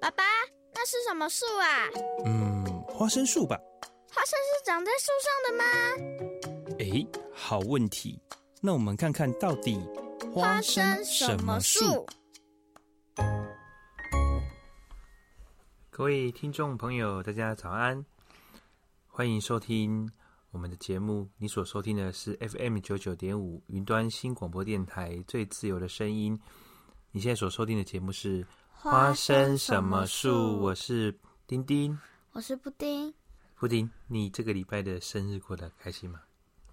爸爸，那是什么树啊？嗯，花生树吧。花生是长在树上的吗？哎，好问题。那我们看看到底花生什么树？各位听众朋友，大家早安，欢迎收听我们的节目。你所收听的是 FM 九九点五云端新广播电台最自由的声音。你现在所收听的节目是。花生什么树？我是丁丁，我是布丁。布丁，你这个礼拜的生日过得开心吗？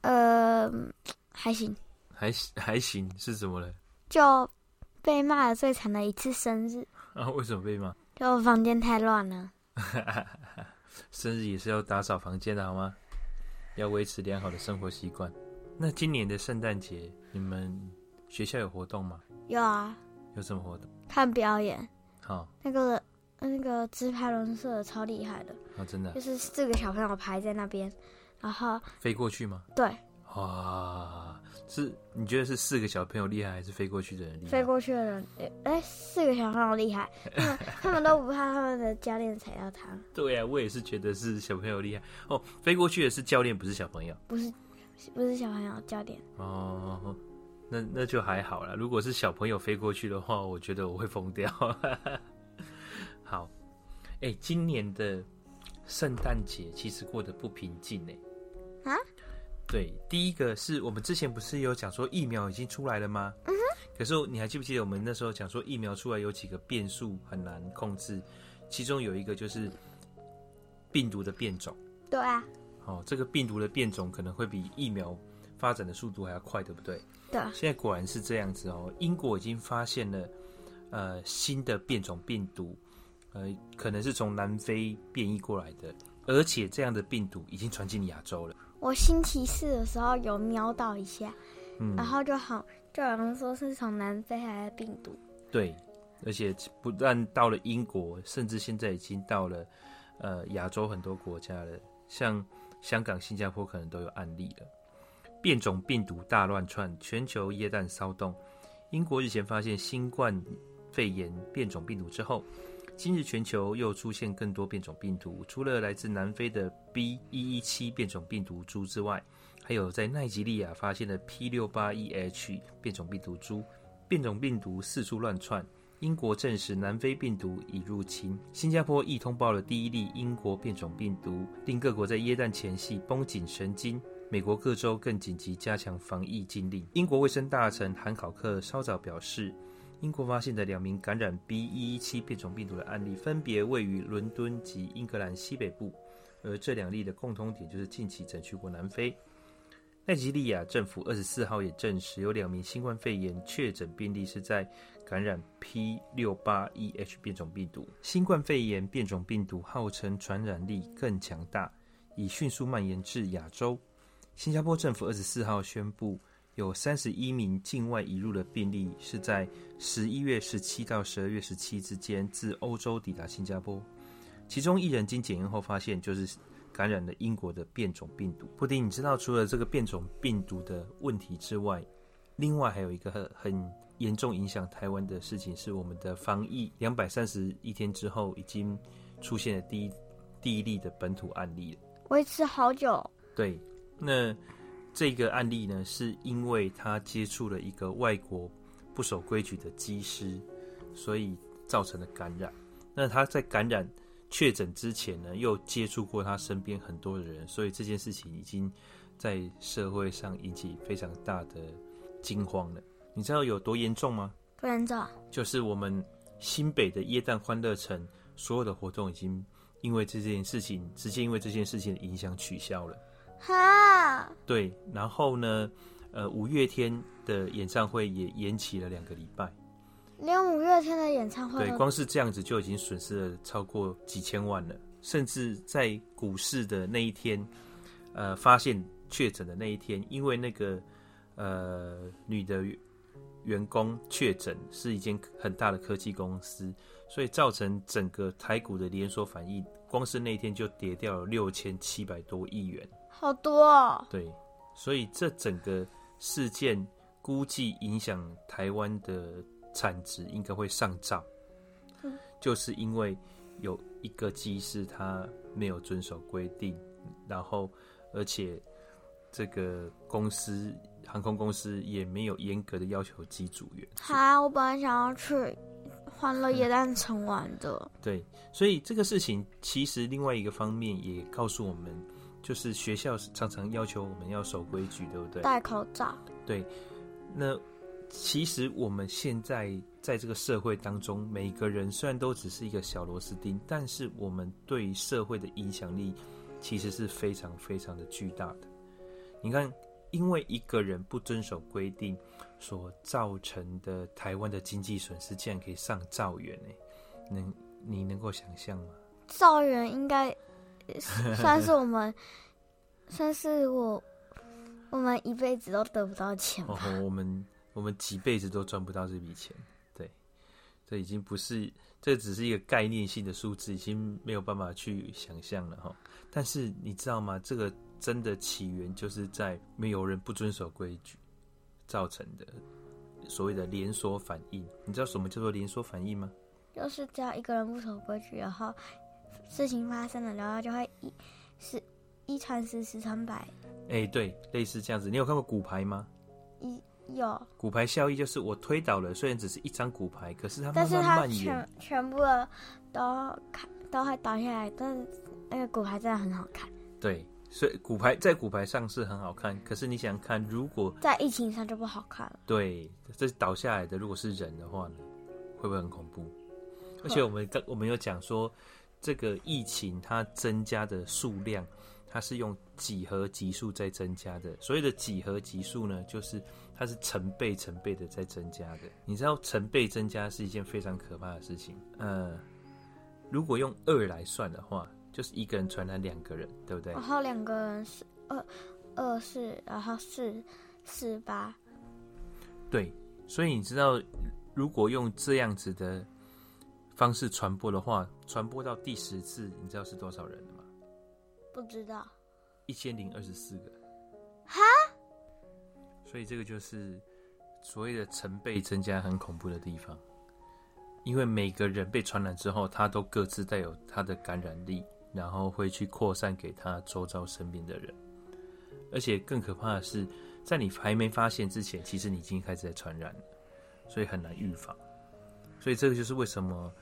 呃，还行，还还行，是怎么了？就被骂了最惨的一次生日啊？为什么被骂？就房间太乱了。生日也是要打扫房间的好吗？要维持良好的生活习惯。那今年的圣诞节，你们学校有活动吗？有啊。有什么活动？看表演。好，那个那个直排轮社超厉害的啊！真的，就是四个小朋友排在那边，然后飞过去吗？对，哇，是你觉得是四个小朋友厉害，还是飞过去的人厉害？飞过去的人，哎，四个小朋友厉害，他们他们都不怕他们的教练踩到他。对呀、啊，我也是觉得是小朋友厉害哦。飞过去的是教练，不是小朋友，不是不是小朋友，教练哦。那那就还好了。如果是小朋友飞过去的话，我觉得我会疯掉。好，哎、欸，今年的圣诞节其实过得不平静呢。啊？对，第一个是我们之前不是有讲说疫苗已经出来了吗？嗯哼。可是你还记不记得我们那时候讲说疫苗出来有几个变数很难控制？其中有一个就是病毒的变种。对啊。哦，这个病毒的变种可能会比疫苗发展的速度还要快，对不对？对，现在果然是这样子哦。英国已经发现了呃新的变种病毒，呃，可能是从南非变异过来的，而且这样的病毒已经传进亚洲了。我星期四的时候有瞄到一下，嗯，然后就好，就有人说是从南非来的病毒。对，而且不但到了英国，甚至现在已经到了呃亚洲很多国家了，像香港、新加坡可能都有案例了。变种病毒大乱窜，全球液氮骚动。英国日前发现新冠肺炎变种病毒之后，今日全球又出现更多变种病毒。除了来自南非的 B. 一一七变种病毒株之外，还有在奈及利亚发现的 P. 六八一 H 变种病毒株。变种病毒四处乱窜。英国证实南非病毒已入侵。新加坡亦通报了第一例英国变种病毒，令各国在耶诞前夕绷紧神经。美国各州更紧急加强防疫禁令。英国卫生大臣韩考克稍早表示，英国发现的两名感染 B.1.1.7 变种病毒的案例，分别位于伦敦及英格兰西北部，而这两例的共通点就是近期曾去过南非。奈及利亚政府二十四号也证实，有两名新冠肺炎确诊病例是在感染 P.681H 变种病毒。新冠肺炎变种病毒号称传染力更强大，已迅速蔓延至亚洲。新加坡政府二十四号宣布，有三十一名境外移入的病例是在十一月十七到十二月十七之间自欧洲抵达新加坡，其中一人经检验后发现就是感染了英国的变种病毒。布丁，你知道除了这个变种病毒的问题之外，另外还有一个很很严重影响台湾的事情，是我们的防疫两百三十一天之后，已经出现了第一第一例的本土案例了，维持好久。对。那这个案例呢，是因为他接触了一个外国不守规矩的机师，所以造成的感染。那他在感染确诊之前呢，又接触过他身边很多的人，所以这件事情已经在社会上引起非常大的惊慌了。你知道有多严重吗？不严重。就是我们新北的耶诞欢乐城所有的活动已经因为这件事情，直接因为这件事情的影响取消了。哈，对，然后呢，呃，五月天的演唱会也延期了两个礼拜，连五月天的演唱会，对，光是这样子就已经损失了超过几千万了。甚至在股市的那一天，呃，发现确诊的那一天，因为那个呃女的员工确诊是一间很大的科技公司，所以造成整个台股的连锁反应，光是那一天就跌掉了六千七百多亿元。好多哦！对，所以这整个事件估计影响台湾的产值应该会上涨。就是因为有一个机师他没有遵守规定，然后而且这个公司航空公司也没有严格的要求机组员。好，我本来想要去欢乐耶诞城玩的。嗯。对，所以这个事情其实另外一个方面也告诉我们，就是学校常常要求我们要守规矩，对不对？戴口罩。对，那。其实我们现在在这个社会当中，每个人虽然都只是一个小螺丝钉，但是我们对社会的影响力其实是非常非常的巨大的。你看，因为一个人不遵守规定所造成的台湾的经济损失，竟然可以上兆元呢？能你能够想象吗？兆元应该 算是我们，算是我我们一辈子都得不到钱吧？哦，我们。我们几辈子都赚不到这笔钱，对，这已经不是，这只是一个概念性的数字，已经没有办法去想象了哈。但是你知道吗？这个真的起源就是在没有人不遵守规矩造成的所谓的连锁反应。你知道什么叫做连锁反应吗？就是只要一个人不守规矩，然后事情发生了，然后就会一是一传十，十传百。哎，对，类似这样子。你有看过骨牌吗？一。有骨牌效应，就是我推倒了，虽然只是一张骨牌，可是它慢慢蔓延，全全部的都看都会倒下来，但是那个骨牌真的很好看。对，所以骨牌在骨牌上是很好看，可是你想看，如果在疫情上就不好看了。对，这倒下来的如果是人的话呢，会不会很恐怖？而且我们刚我们有讲说，这个疫情它增加的数量，它是用几何级数在增加的。所谓的几何级数呢，就是。它是成倍成倍的在增加的，你知道成倍增加是一件非常可怕的事情。呃，如果用二来算的话，就是一个人传染两个人，对不对？然后两个人是二二四，然后四四八。对，所以你知道，如果用这样子的方式传播的话，传播到第十次，你知道是多少人了吗？不知道。一千零二十四个。哈？所以这个就是所谓的成倍增加很恐怖的地方，因为每个人被传染之后，他都各自带有他的感染力，然后会去扩散给他周遭身边的人，而且更可怕的是，在你还没发现之前，其实你已经开始在传染了，所以很难预防。所以这个就是为什么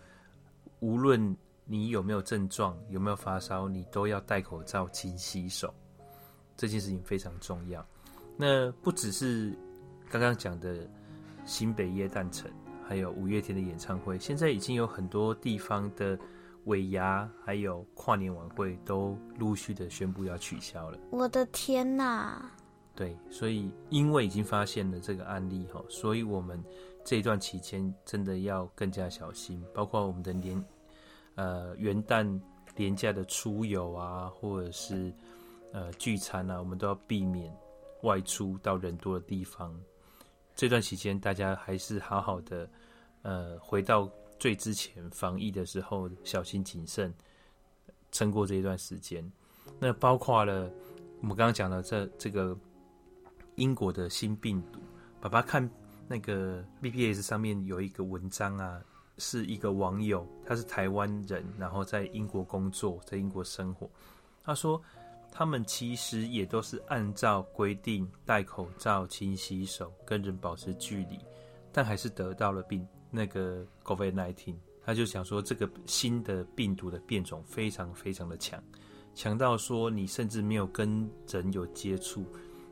无论你有没有症状，有没有发烧，你都要戴口罩、勤洗手，这件事情非常重要。那不只是刚刚讲的新北耶诞城，还有五月天的演唱会，现在已经有很多地方的尾牙还有跨年晚会都陆续的宣布要取消了。我的天哪！对，所以因为已经发现了这个案例哈，所以我们这一段期间真的要更加小心，包括我们的年呃元旦连假的出游啊，或者是呃聚餐啊，我们都要避免。外出到人多的地方，这段期间大家还是好好的，呃，回到最之前防疫的时候，小心谨慎，撑过这一段时间。那包括了我们刚刚讲的这这个英国的新病毒，爸爸看那个 BBS 上面有一个文章啊，是一个网友，他是台湾人，然后在英国工作，在英国生活，他说。他们其实也都是按照规定戴口罩、勤洗手、跟人保持距离，但还是得到了病那个 COVID-19。他就想说，这个新的病毒的变种非常非常的强，强到说你甚至没有跟人有接触，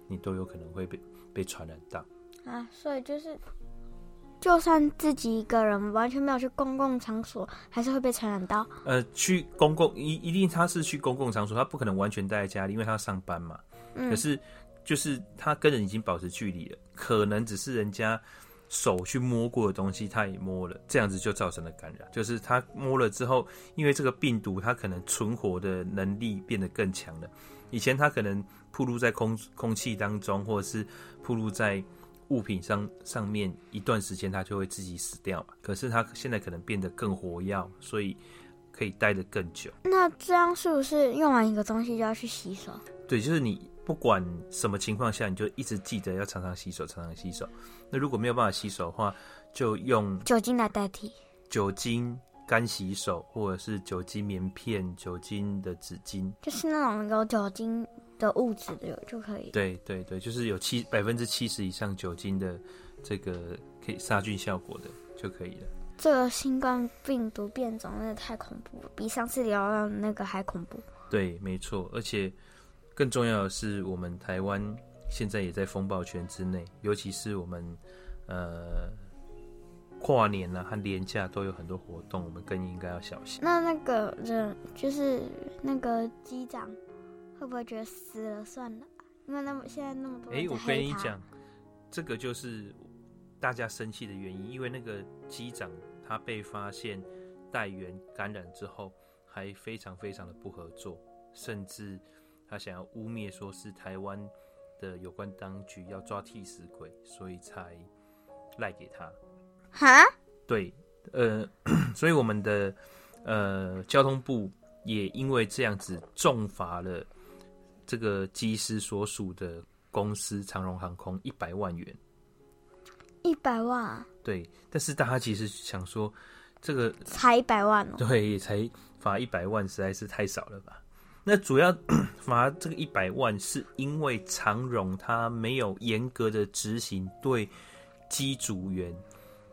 你都有可能会被被传染到啊。所以就是。就算自己一个人完全没有去公共场所，还是会被传染到。呃，去公共一一定他是去公共场所，他不可能完全待在家里，因为他要上班嘛。嗯。可是就是他跟人已经保持距离了，可能只是人家手去摸过的东西，他也摸了，这样子就造成了感染。就是他摸了之后，因为这个病毒它可能存活的能力变得更强了。以前他可能暴露在空空气当中，或者是暴露在。物品上上面一段时间，它就会自己死掉。可是它现在可能变得更活跃，所以可以待得更久。那这样是不是用完一个东西就要去洗手？对，就是你不管什么情况下，你就一直记得要常常洗手，常常洗手。那如果没有办法洗手的话，就用酒精来代替。酒精干洗手，或者是酒精棉片、酒精的纸巾，就是那种有酒精的物质的就可以。对对对，就是有七百分之七十以上酒精的这个可以杀菌效果的就可以了。这个新冠病毒变种真的太恐怖了，比上次聊的那个还恐怖。对，没错，而且更重要的是，我们台湾现在也在风暴圈之内，尤其是我们呃跨年啊和年假都有很多活动，我们更应该要小心。那那个人就是那个机长，会不会觉得死了算了？因为那么现在那么多人，哎，我跟你讲，这个就是大家生气的原因，因为那个机长他被发现带原感染之后。还非常非常的不合作，甚至他想要污蔑说是台湾的有关当局要抓替死鬼，所以才赖给他。哈？对，呃，所以我们的呃交通部也因为这样子重罚了这个机师所属的公司长荣航空一百万元。一百万？对，但是大家其实想说，这个才一百万哦。对，才。罚一百万实在是太少了吧？那主要 罚这个一百万，是因为长荣它没有严格的执行对机组员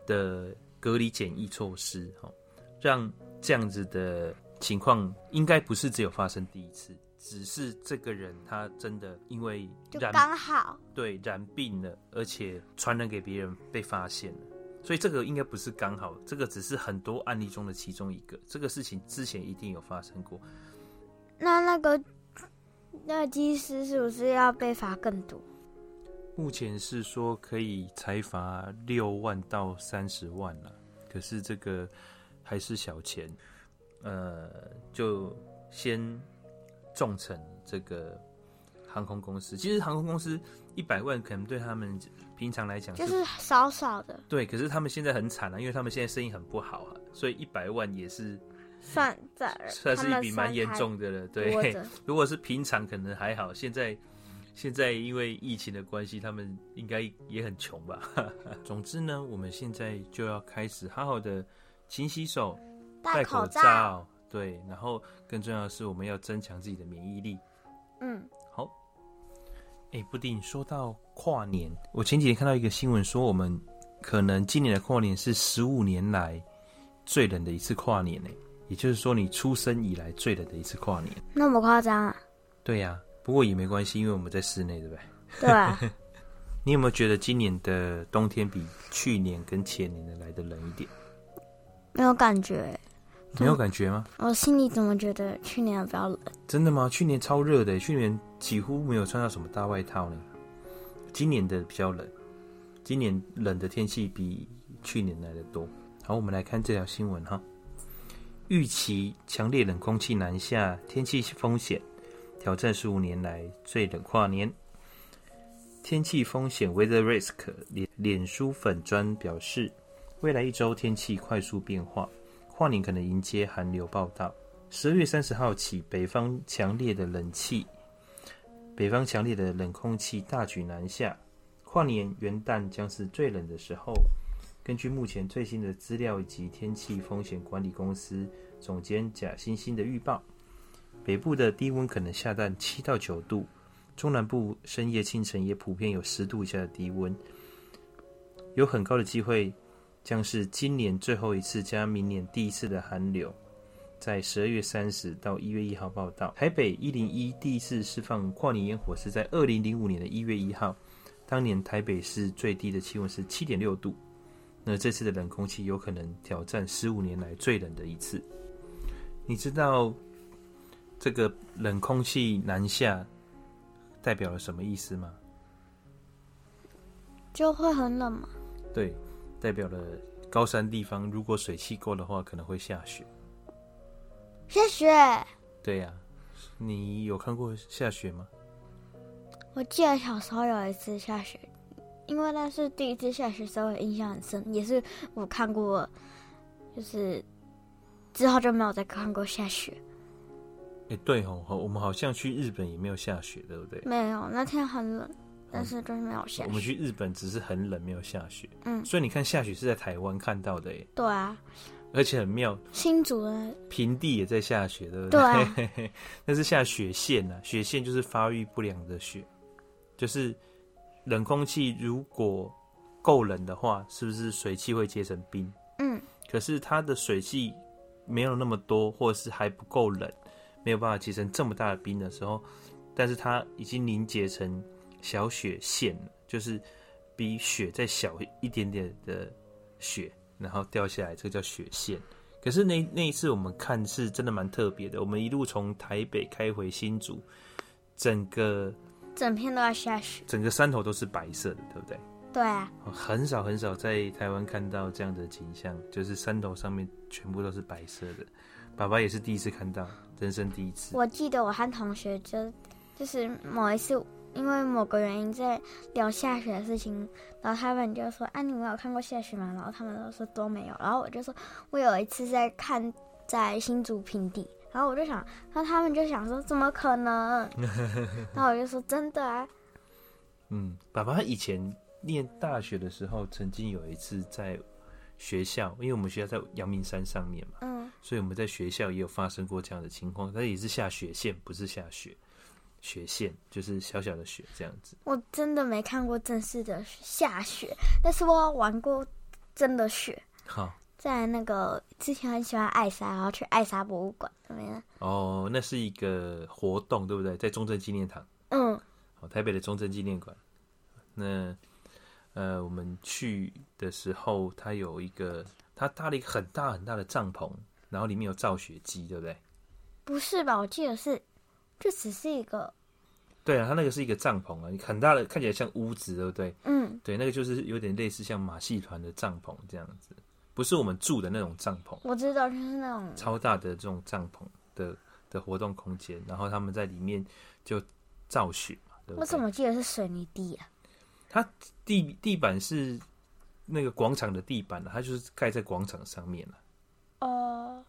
的隔离检疫措施，哈，让这样子的情况应该不是只有发生第一次，只是这个人他真的因为染刚好对染病了，而且传染给别人被发现了。所以这个应该不是刚好，这个只是很多案例中的其中一个。这个事情之前一定有发生过。那那个那个机师是不是要被罚更多？目前是说可以裁罚六万到三十万了，可是这个还是小钱，呃，就先重惩这个航空公司。其实航空公司一百万可能对他们。平常来讲就是少少的，对。可是他们现在很惨啊，因为他们现在生意很不好啊，所以一百万也是算在算是一笔蛮严重的了。对，如果是平常可能还好，现在现在因为疫情的关系，他们应该也很穷吧。总之呢，我们现在就要开始好好的勤洗手、戴口罩，对。然后更重要的是，我们要增强自己的免疫力。嗯。好哎、欸，布丁，说到跨年，我前几天看到一个新闻，说我们可能今年的跨年是十五年来最冷的一次跨年呢。也就是说，你出生以来最冷的一次跨年。那么夸张啊？对呀、啊，不过也没关系，因为我们在室内，对不对？对啊。你有没有觉得今年的冬天比去年跟前年的来的冷一点？没有感觉。没有感觉吗？我心里怎么觉得去年比较冷？真的吗？去年超热的，去年几乎没有穿到什么大外套呢。今年的比较冷，今年冷的天气比去年来的多。好，我们来看这条新闻哈。预期强烈冷空气南下，天气风险挑战十五年来最冷跨年。天气风险 Weather Risk 脸脸书粉砖表示，未来一周天气快速变化。跨年可能迎接寒流报道。十二月三十号起，北方强烈的冷气，北方强烈的冷空气大举南下，跨年元旦将是最冷的时候。根据目前最新的资料以及天气风险管理公司总监贾欣欣的预报，北部的低温可能下到七到九度，中南部深夜清晨也普遍有十度以下的低温，有很高的机会。将是今年最后一次加明年第一次的寒流，在十二月三十到一月一号报道。台北一零一第一次释放跨年烟火是在二零零五年的一月一号，当年台北市最低的气温是七点六度。那这次的冷空气有可能挑战十五年来最冷的一次。你知道这个冷空气南下代表了什么意思吗？就会很冷吗？对。代表了高山地方，如果水汽够的话，可能会下雪。下雪？对呀、啊，你有看过下雪吗？我记得小时候有一次下雪，因为那是第一次下雪，所以我印象很深。也是我看过，就是之后就没有再看过下雪。哎、欸，对哦，我们好像去日本也没有下雪，对不对？没有，那天很冷。但是就是没有下雪。我们去日本只是很冷，没有下雪。嗯，所以你看下雪是在台湾看到的耶。对啊，而且很妙，新竹的平地也在下雪，对不对？对、啊，那是下雪线呐、啊，雪线就是发育不良的雪，就是冷空气如果够冷的话，是不是水汽会结成冰？嗯，可是它的水汽没有那么多，或者是还不够冷，没有办法结成这么大的冰的时候，但是它已经凝结成小雪线，就是比雪再小一点点的雪。然后掉下来，这个叫雪线。可是那那一次我们看是真的蛮特别的。我们一路从台北开回新竹，整个整片都在下雪，整个山头都是白色的，对不对？对啊。很少很少在台湾看到这样的景象，就是山头上面全部都是白色的。爸爸也是第一次看到，人生第一次。我记得我和同学就就是某一次。因为某个原因在聊下雪的事情，然后他们就说：“啊，你们有看过下雪吗？”然后他们都说都没有。然后我就说：“我有一次在看在新竹平地。”然后我就想，那他们就 想说：“怎么可能？”然后我就说：“真的啊。”嗯，爸爸以前念大学的时候，曾经有一次在学校，因为我们学校在阳明山上面嘛，嗯，所以我们在学校也有发生过这样的情况，但也是下雪线，不是下雪。雪线就是小小的雪这样子。我真的没看过正式的下雪，但是我玩过真的雪。好，在那个之前很喜欢艾莎，然后去艾莎博物馆怎么样？哦，那是一个活动，对不对？在中正纪念堂。嗯。好，台北的中正纪念馆。那呃，我们去的时候，它有一个，它搭了一个很大很大的帐篷，然后里面有造雪机，对不对？不是吧？我记得是。这只是一个，对啊，它那个是一个帐篷啊，很大的，看起来像屋子，对不对？嗯，对，那个就是有点类似像马戏团的帐篷这样子，不是我们住的那种帐篷。我知道，就是那种超大的这种帐篷的的活动空间，然后他们在里面就造雪嘛，对对？我怎么记得是水泥地啊？它地地板是那个广场的地板，它就是盖在广场上面了。哦，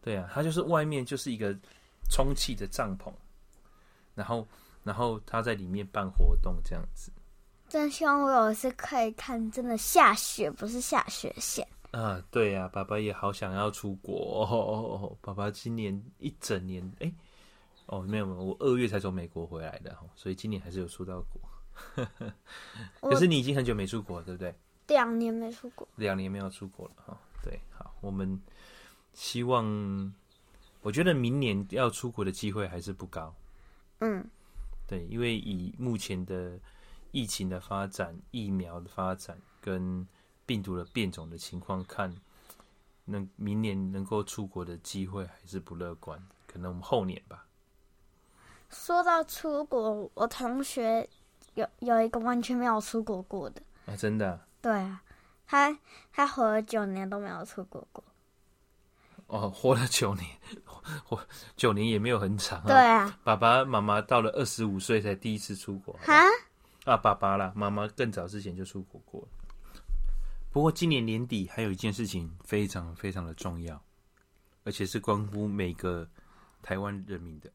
对啊，它就是外面就是一个充气的帐篷。然后，然后他在里面办活动这样子。真希望我有一次可以看真的下雪，不是下雪线。啊，对呀、啊，爸爸也好想要出国。哦哦哦，爸爸今年一整年，哎，哦，没有没有，我二月才从美国回来的，所以今年还是有出到国。可是你已经很久没出国了，对不对？两年没出国，两年没有出国了哈。对，好，我们希望，我觉得明年要出国的机会还是不高。嗯，对，因为以目前的疫情的发展、疫苗的发展跟病毒的变种的情况看，那明年能够出国的机会还是不乐观，可能我们后年吧。说到出国，我同学有有一个完全没有出国过的啊，真的啊？对啊，他他活了九年都没有出国过。哦，活了九年，活九年也没有很长啊。对啊，爸爸妈妈到了二十五岁才第一次出国。哈？啊，爸爸啦，妈妈更早之前就出国过了。不过今年年底还有一件事情非常非常的重要，而且是关乎每个台湾人民的。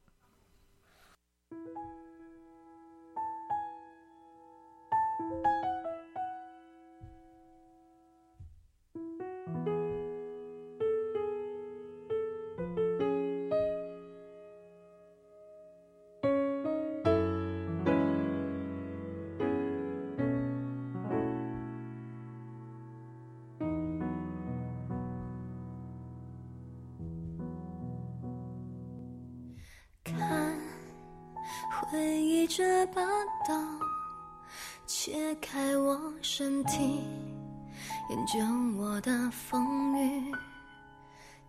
这把刀切开我身体，研究我的风雨。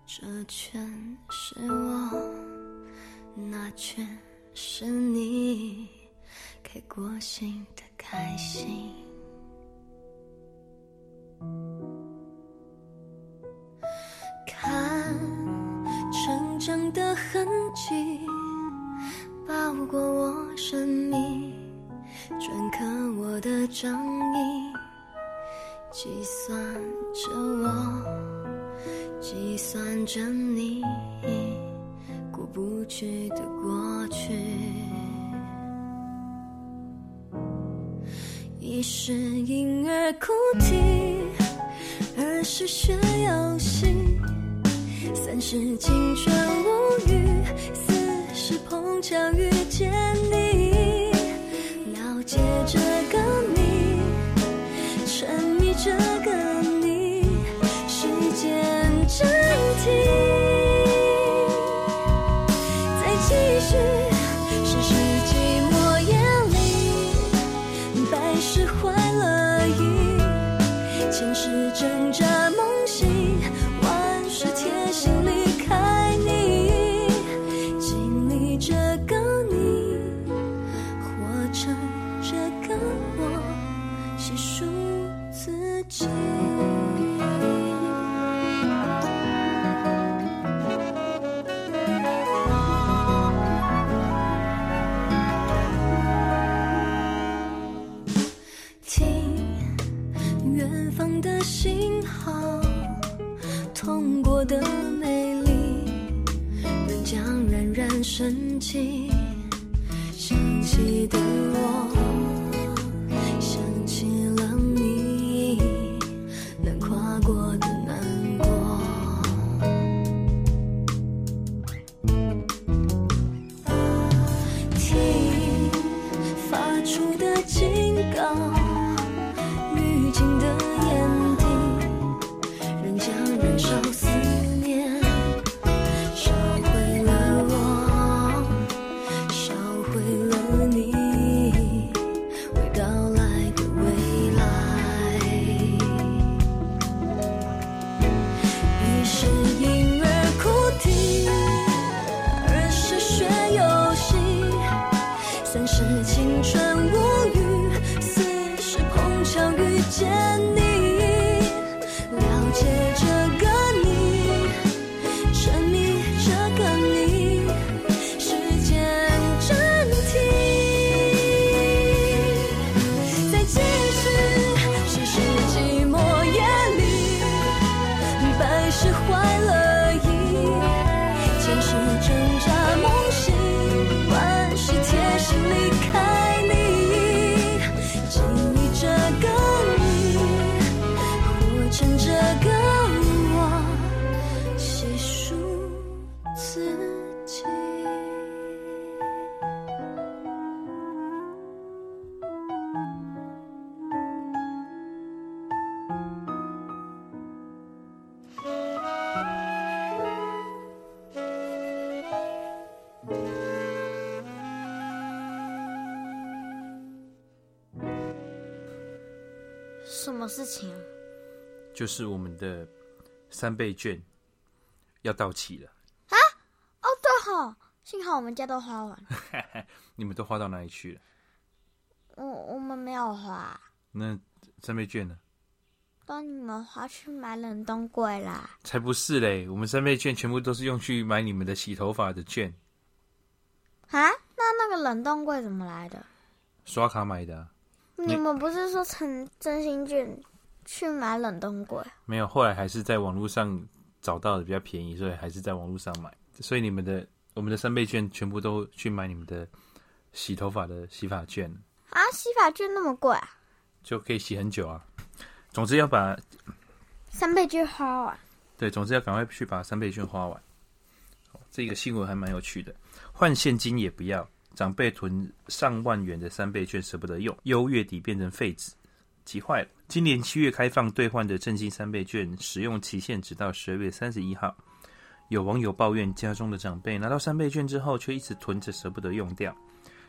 这全是我，那全是你，开过心的开心。我的掌印，计算着我，计算着你，过不去的过去。一是婴儿哭啼，二是学游戏。三是青春无语，四是碰巧遇见么事情啊？就是我们的三倍券要到期了啊，哦，对吼，幸好我们家都花完，你们都花到哪里去了？我我们没有花，那三倍券呢？帮你们花去买冷冻柜啦。才不是嘞！我们三倍券全部都是用去买你们的洗头发的券，啊？那那个冷冻柜怎么来的？刷卡买的啊、你们不是说成真心券去买冷冻柜？没有，后来还是在网络上找到的比较便宜，所以还是在网络上买。所以你们的我们的三倍券全部都去买你们的洗头发的洗发券，啊，洗发券那么贵啊？就可以洗很久啊。总之要把三倍券花完。对，总之要赶快去把三倍券花完。这个新闻还蛮有趣的，换现金也不要，长辈囤上万元的三倍券舍不得用，优月底变成废纸，急坏了。今年七月开放兑换的振兴三倍券，使用期限直到十二月三十一号。有网友抱怨家中的长辈拿到三倍券之后，却一直囤着舍不得用掉，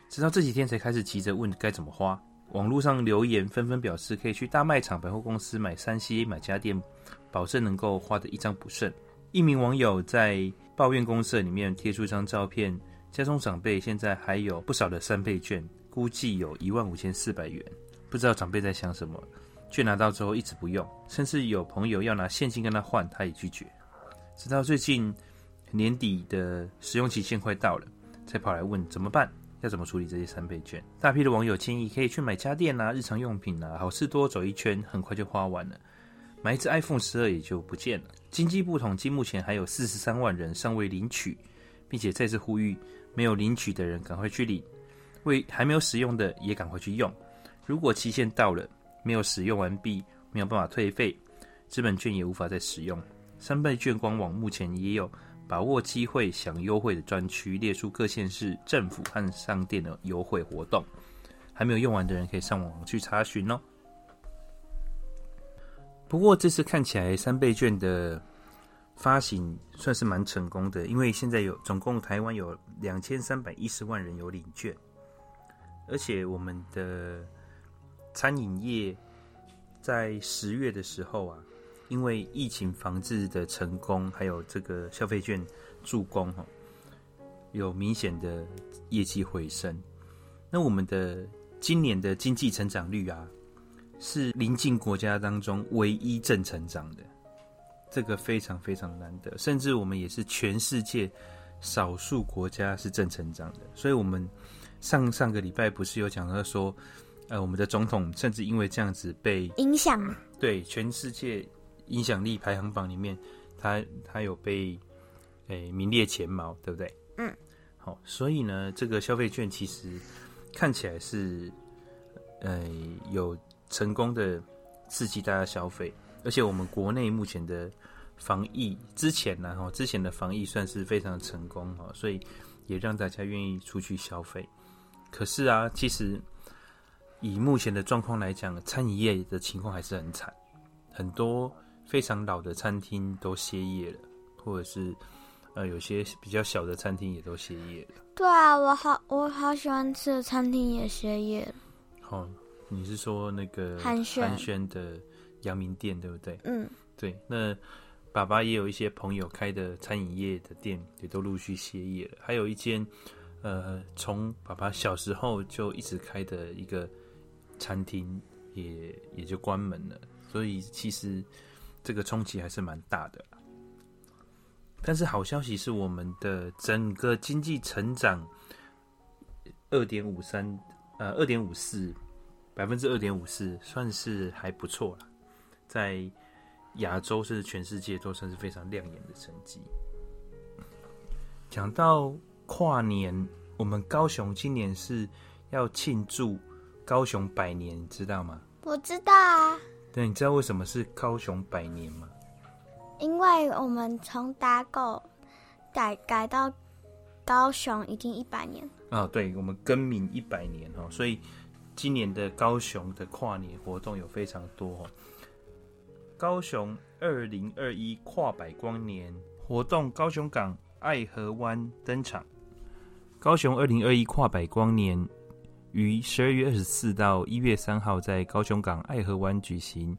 直到这几天才开始急着问该怎么花。网络上留言纷纷表示，可以去大卖场、百货公司买三 C、买家电，保证能够花得一张不剩。一名网友在抱怨公社里面贴出一张照片，家中长辈现在还有不少的三倍券，估计有一万五千四百元。不知道长辈在想什么，券拿到之后一直不用，甚至有朋友要拿现金跟他换，他也拒绝。直到最近年底的使用期限快到了，才跑来问怎么办。要怎么处理这些三倍券？大批的网友建议可以去买家电啊、日常用品啊，好事多走一圈，很快就花完了。买一支 iPhone 十二也就不见了。经济部统计，目前还有四十三万人尚未领取，并且再次呼吁没有领取的人赶快去领，未还没有使用的也赶快去用。如果期限到了没有使用完毕，没有办法退费，资本券也无法再使用，三倍券官网目前也有把握机会享优惠的专区，列出各县市政府和商店的优惠活动。还没有用完的人可以上网去查询哦。不过这次看起来三倍券的发行算是蛮成功的，因为现在有总共台湾有两千三百一十万人有领券，而且我们的餐饮业在十月的时候啊，因为疫情防治的成功，还有这个消费券助攻哈，有明显的业绩回升。那我们的今年的经济成长率啊，是邻近国家当中唯一正成长的，这个非常非常难得，甚至我们也是全世界少数国家是正成长的。所以，我们上上个礼拜不是有讲到说，呃，我们的总统甚至因为这样子被影响，对全世界影响力排行榜里面，他他有被诶、欸、名列前茅，对不对？嗯，好，所以呢，这个消费券其实看起来是呃有。成功的刺激大家消费，而且我们国内目前的防疫之前呢，哈，之前的防疫算是非常成功哈，所以也让大家愿意出去消费。可是啊，其实以目前的状况来讲，餐饮业的情况还是很惨，很多非常老的餐厅都歇业了，或者是呃有些比较小的餐厅也都歇业了。对啊，我好我好喜欢吃的餐厅也歇业了。好。你是说那个寒暄的阳明店对不对？嗯，对。那爸爸也有一些朋友开的餐饮业的店，也都陆续歇业了。还有一间，呃，从爸爸小时候就一直开的一个餐厅，也也就关门了。所以其实这个冲击还是蛮大的。但是好消息是，我们的整个经济成长二点五三，呃，二点五四。百分之二点五四算是还不错了，在亚洲是全世界都算是非常亮眼的成绩。讲到跨年，我们高雄今年是要庆祝高雄百年，你知道吗？我知道啊。对，你知道为什么是高雄百年吗？因为我们从打狗改改到高雄已经一百年。啊，对，我们更名一百年哦，所以。今年的高雄的跨年活动有非常多哦。高雄二零二一跨百光年活动，高雄港爱河湾登场。高雄二零二一跨百光年于十二月二十四到一月三号在高雄港爱河湾举行。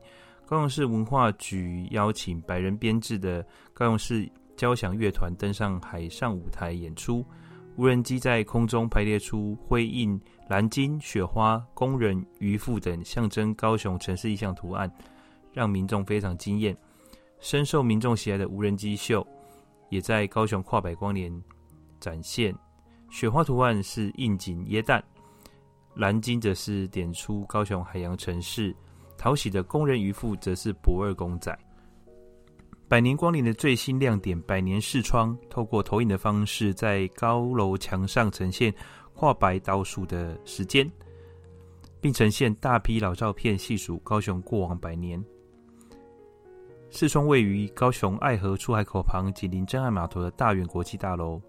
高雄市文化局邀请百人编制的高雄市交响乐团登上海上舞台演出。无人机在空中排列出辉映蓝鲸、雪花、工人、渔夫等象征高雄城市意象图案，让民众非常惊艳。深受民众喜爱的无人机秀也在高雄跨百光年展现。雪花图案是应景耶诞，蓝鲸则是点出高雄海洋城市。讨喜的工人渔夫则是驳二公仔。百年光年的最新亮点——百年视窗，透过投影的方式，在高楼墙上呈现跨百倒数的时间，并呈现大批老照片，细数高雄过往百年。视窗位于高雄爱河出海口旁，紧邻真爱码头的大园国际大楼。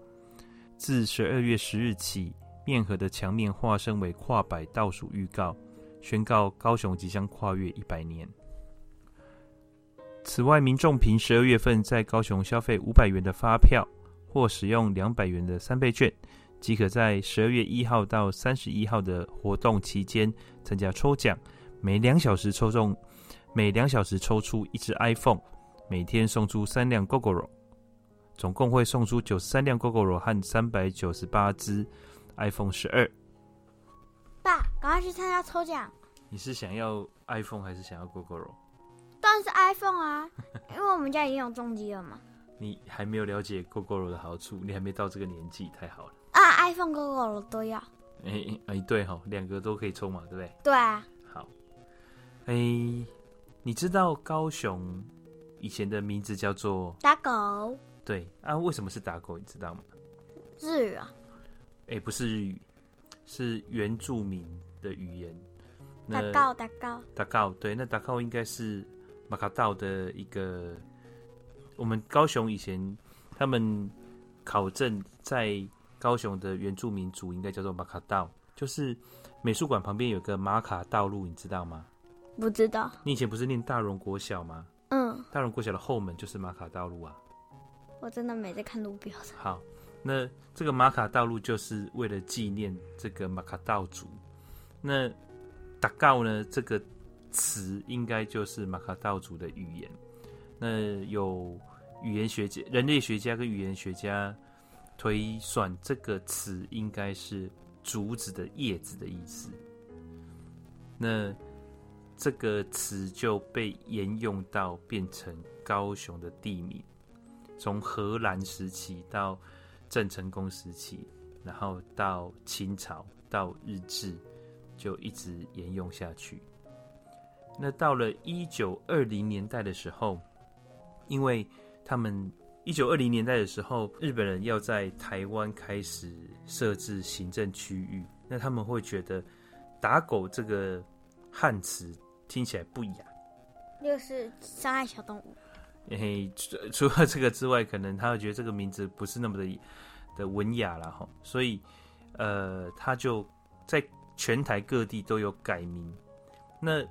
自十二月十日起，面河的墙面化身为跨百倒数预告，宣告高雄即将跨越一百年。此外，民众凭十二月份在高雄消费五百元的发票，或使用两百元的三倍券，即可在十二月一号到三十一号的活动期间参加抽奖，每两小时抽中，每两小时抽出一只 iPhone，每天送出三辆 Gogoro，总共会送出九十三辆 Gogoro 和三百九十八支 iPhone 十二。爸，赶快去参加抽奖！你是想要 iPhone 还是想要 Gogoro？当然是 iPhone 啊，因为我们家已经有重机了嘛。你还没有了解 Gogoro 的好处，你还没到这个年纪，太好了啊！iPhone、Gogoro 都要。哎、欸、哎、欸，对哈，两个都可以抽嘛，对不对？对啊。好，哎、欸，你知道高雄以前的名字叫做打狗？对啊，为什么是打狗？你知道吗？日语啊？哎、欸，不是日语，是原住民的语言。打狗，打狗，打狗，对，那打狗应该是。马卡道的一个我们高雄以前他们考证在高雄的原住民族应该叫做马卡道，就是美术馆旁边有个马卡道路，你知道吗？不知道。你以前不是念大荣国小吗？嗯，大荣国小的后门就是马卡道路啊。我真的没在看路标。好，那这个马卡道路就是为了纪念这个马卡道族。那达告呢？这个词应该就是马卡道族的语言。那有语言学家、人类学家跟语言学家推算，这个词应该是竹子的叶子的意思。那这个词就被沿用到变成高雄的地名，从荷兰时期到郑成功时期，然后到清朝到日治，就一直沿用下去。那到了一九二零年代的时候，因为他们一九二零年代的时候，日本人要在台湾开始设置行政区域，那他们会觉得“打狗”这个汉词听起来不雅，又是伤害小动物。嘿，除除了这个之外，可能他会觉得这个名字不是那么的的文雅了哈，所以呃，他就在全台各地都有改名。那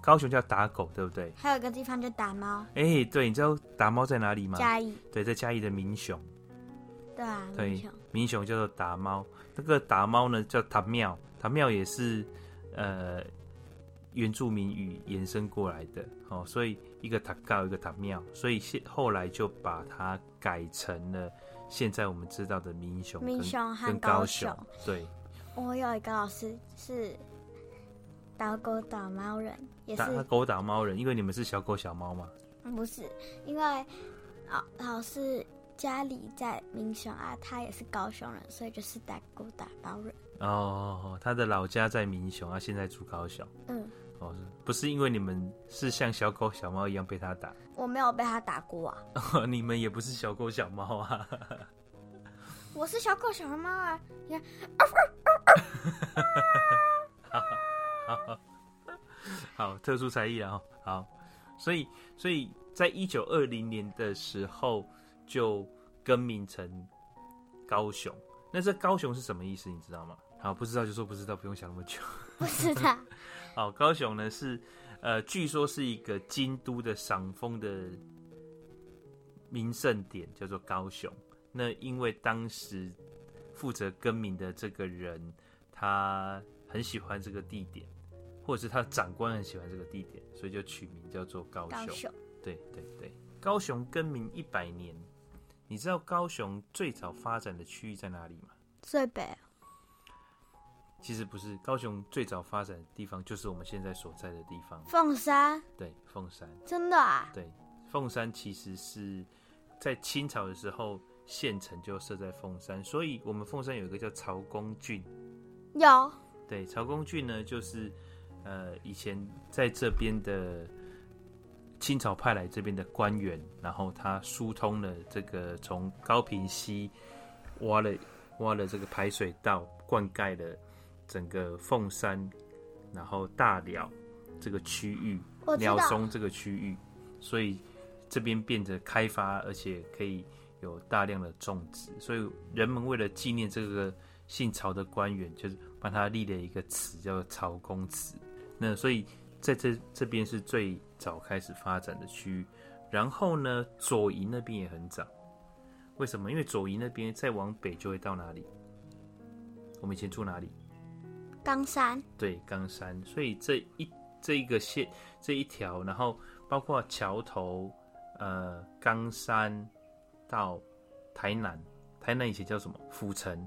高雄叫打狗，对不对？还有一个地方叫打猫。哎、欸，对，你知道打猫在哪里吗？嘉义。对，在嘉义的民雄。对啊，对，民雄。民雄叫做打猫，那个打猫呢叫塔庙，塔庙也是呃原住民语延伸过来的哦，所以一个塔告，一个塔庙，所以现后来就把它改成了现在我们知道的民雄、民雄和高雄。对，我有一个老师是。打狗打猫人也是打狗打猫人，因为你们是小狗小猫嘛？不是，因为老老师家里在民雄啊，他也是高雄人，所以就是打狗打猫人。哦，他的老家在民雄啊，现在住高雄。嗯，哦，不是因为你们是像小狗小猫一样被他打？我没有被他打过啊。哦，你们也不是小狗小猫啊。我是小狗小猫啊，你看。好，好，特殊才艺啊！好，所以，所以在一九二零年的时候就更名成高雄。那这高雄是什么意思？你知道吗？好，不知道就说不知道，不用想那么久。不知道。好，高雄呢是呃，据说是一个京都的赏枫的名胜点，叫做高雄。那因为当时负责更名的这个人，他很喜欢这个地点。或者是他长官很喜欢这个地点，所以就取名叫做高雄。高雄。对对对，高雄更名一百年，你知道高雄最早发展的区域在哪里吗？最北。其实不是，高雄最早发展的地方就是我们现在所在的地方。凤山。对，凤山。真的啊？对，凤山其实是在清朝的时候县城就设在凤山，所以我们凤山有一个叫曹公郡。有。对，曹公郡呢就是。呃，以前在这边的清朝派来这边的官员，然后他疏通了这个从高平溪挖了挖了这个排水道，灌溉了整个凤山，然后大寮这个区域，鸟松这个区域，所以这边变得开发，而且可以有大量的种植，所以人们为了纪念这个姓曹的官员，就是帮他立了一个祠，叫做曹公祠。那所以在这这边是最早开始发展的区域，然后呢，左营那边也很早。为什么？因为左营那边再往北就会到哪里？我们以前住哪里？冈山。对，冈山。所以这一这一个线这一条，然后包括桥头，呃，冈山到台南，台南以前叫什么？府城，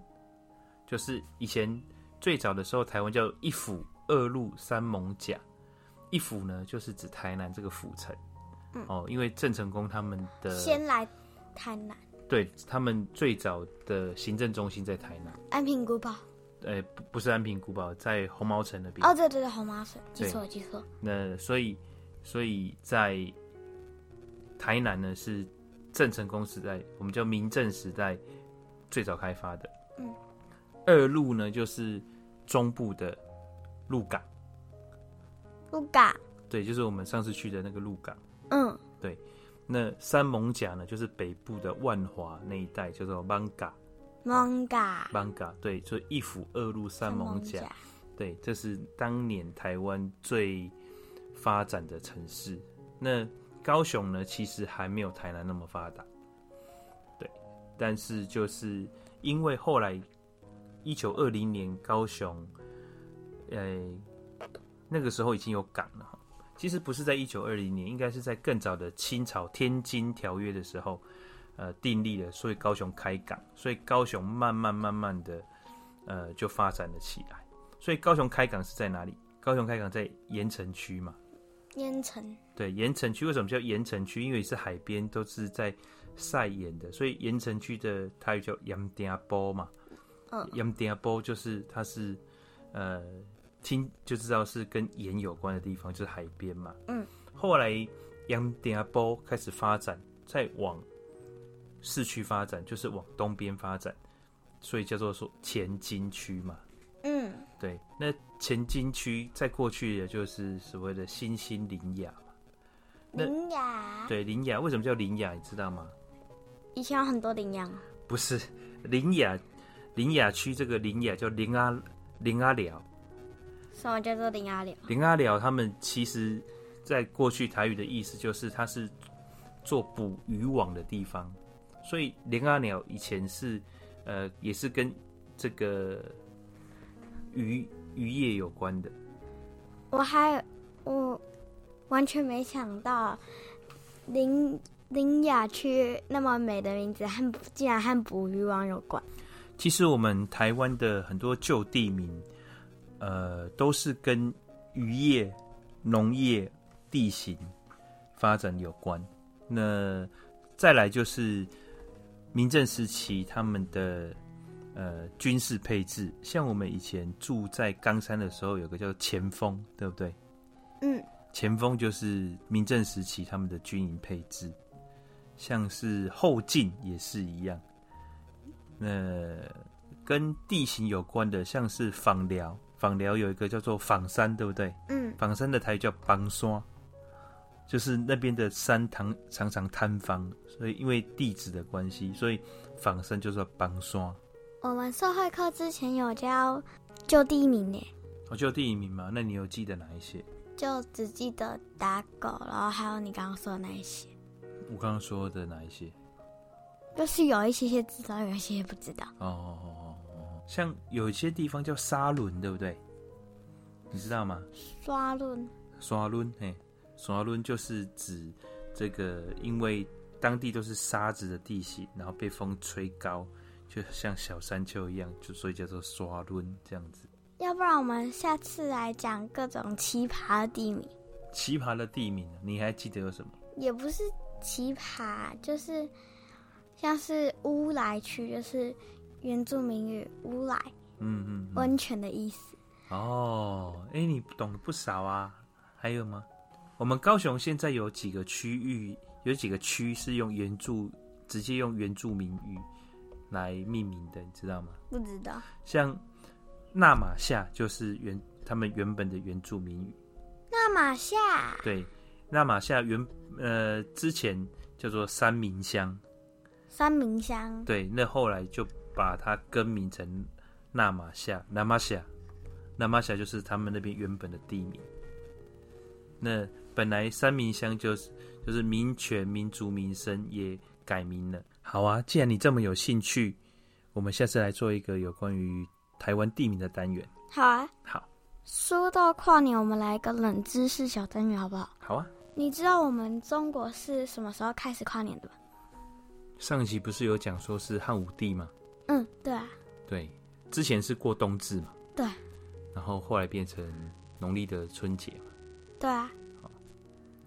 就是以前最早的时候，台湾叫一府。二路三艋甲，一府呢，就是指台南这个府城。嗯、哦，因为郑成功他们的先来台南，对他们最早的行政中心在台南。安平古堡，呃，不不是安平古堡，在红毛城那边。哦，对对对，红毛城，记错记错。那所以所以在台南呢，是郑成功时代，我们叫明郑时代最早开发的。嗯，二路呢，就是中部的。鹿港，鹿港，对，就是我们上次去的那个鹿港。嗯，对。那三艋甲呢，就是北部的万华那一带，叫做艋舺。艋舺，艋舺，对，就一府二路三艋甲。对，这是当年台湾最发展的城市。那高雄呢，其实还没有台南那么发达。对，但是就是因为后来一九二零年高雄，呃，那个时候已经有港了。其实不是在一九二零年，应该是在更早的清朝《天津条约》的时候，呃，订立了，所以高雄开港，所以高雄慢慢慢慢的，呃，就发展了起来。所以高雄开港是在哪里？高雄开港在盐城区嘛。盐城。对，盐城区为什么叫盐城区？因为是海边，都是在晒盐的，所以盐城区的它又叫盐埕波嘛。嗯。盐埕波就是它是，呃，听就知道是跟盐有关的地方，就是海边嘛。嗯。后来盐埕波开始发展，再往市区发展，就是往东边发展，所以叫做说前金区嘛。嗯，对，那前金区在过去也就是所谓的新兴林雅嘛。林雅，对，林雅为什么叫林雅？你知道吗？以前有很多苓雅。不是，林雅，林雅区这个林雅叫林阿林阿寮。什么叫做林阿寮？林阿寮他们其实在过去台语的意思就是它是做捕鱼网的地方，所以苓阿鸟以前是呃也是跟这个。渔渔业有关的，我还我完全没想到林林雅区那么美的名字，和竟然和捕鱼网有关。其实我们台湾的很多旧地名，呃，都是跟渔业、农业、地形发展有关。那再来就是明郑时期他们的。呃，军事配置，像我们以前住在冈山的时候，有个叫前锋，对不对？嗯，前锋就是明郑时期他们的军营配置，像是后进也是一样。那跟地形有关的，像是枋寮，枋寮有一个叫做枋山，对不对？嗯，枋山的台语叫枋山，就是那边的山常常常坍方，所以因为地质的关系，所以仿生就叫帮山。我们社会课之前有教旧地名呢。哦，旧地名嘛？那你有记得哪一些？就只记得打狗，然后还有你刚刚说的那一些。我刚刚说的哪一些？就是有一些些知道，有一些些不知道。哦哦哦哦，像有一些地方叫沙轮，对不对？你知道吗？沙轮。沙轮，嘿，沙仑就是指这个，因为当地都是沙子的地形，然后被风吹高。就像小山丘一样，就所以叫做沙仑这样子。要不然我们下次来讲各种奇葩的地名。奇葩的地名，你还记得有什么？也不是奇葩，就是像是乌来区，就是原住民语乌来，嗯嗯，温泉的意思。哦，哎、欸，你懂得不少啊。还有吗？我们高雄现在有几个区域，有几个区是用原住直接用原住民语。来命名的，你知道吗？不知道。像纳玛夏就是原他们原本的原住民语。纳玛夏。对，纳玛夏原呃之前叫做三明乡。三明乡。对，那后来就把它更名成纳玛夏。纳玛夏，纳玛夏就是他们那边原本的地名。那本来三民乡就是就是民权、民族、民生也改名了。好啊，既然你这么有兴趣，我们下次来做一个有关于台湾地名的单元。好啊，好。说到跨年，我们来一个冷知识小单元，好不好？好啊。你知道我们中国是什么时候开始跨年的吗？上一期不是有讲说是汉武帝吗？嗯，对啊。对，之前是过冬至嘛。对。然后后来变成农历的春节嘛。对啊。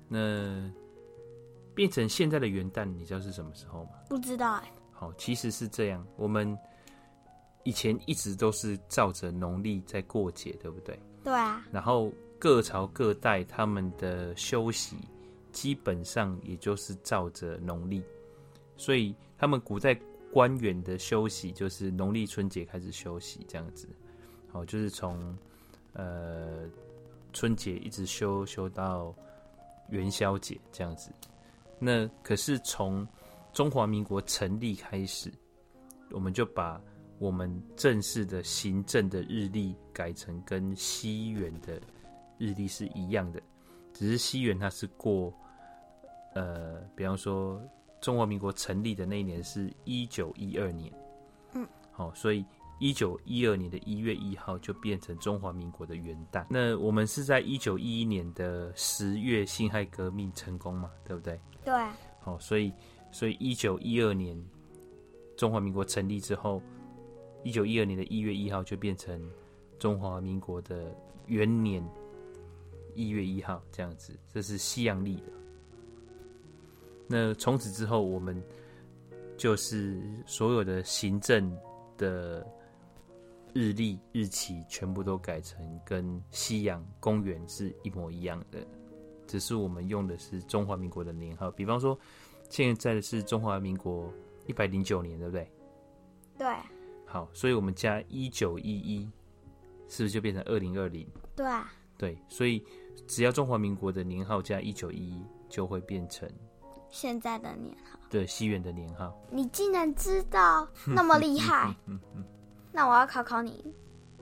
好，那。变成现在的元旦，你知道是什么时候吗？不知道哎。好，其实是这样，我们以前一直都是照着农历在过节，对不对？对啊。然后各朝各代他们的休息，基本上也就是照着农历，所以他们古代官员的休息就是农历春节开始休息，这样子。好，就是从呃春节一直休休到元宵节这样子。那可是从中华民国成立开始，我们就把我们正式的行政的日历改成跟西元的日历是一样的，只是西元它是过，呃，比方说中华民国成立的那一年是一九一二年，嗯，好，所以。一九一二年的一月一号就变成中华民国的元旦。那我们是在一九一一年的十月辛亥革命成功嘛？对不对？对。好，所以所以一九一二年中华民国成立之后，一九一二年的一月一号就变成中华民国的元年一月一号这样子，这是西洋历的。那从此之后，我们就是所有的行政的。日历日期全部都改成跟西洋公元是一模一样的，只是我们用的是中华民国的年号。比方说，现在的是中华民国一百零九年，对不对？对。好，所以我们加一九一一，是不是就变成二零二零？对啊。对，所以只要中华民国的年号加一九一一，就会变成现在的年号。对，西元的年号。你竟然知道，那么厉害！那我要考考你，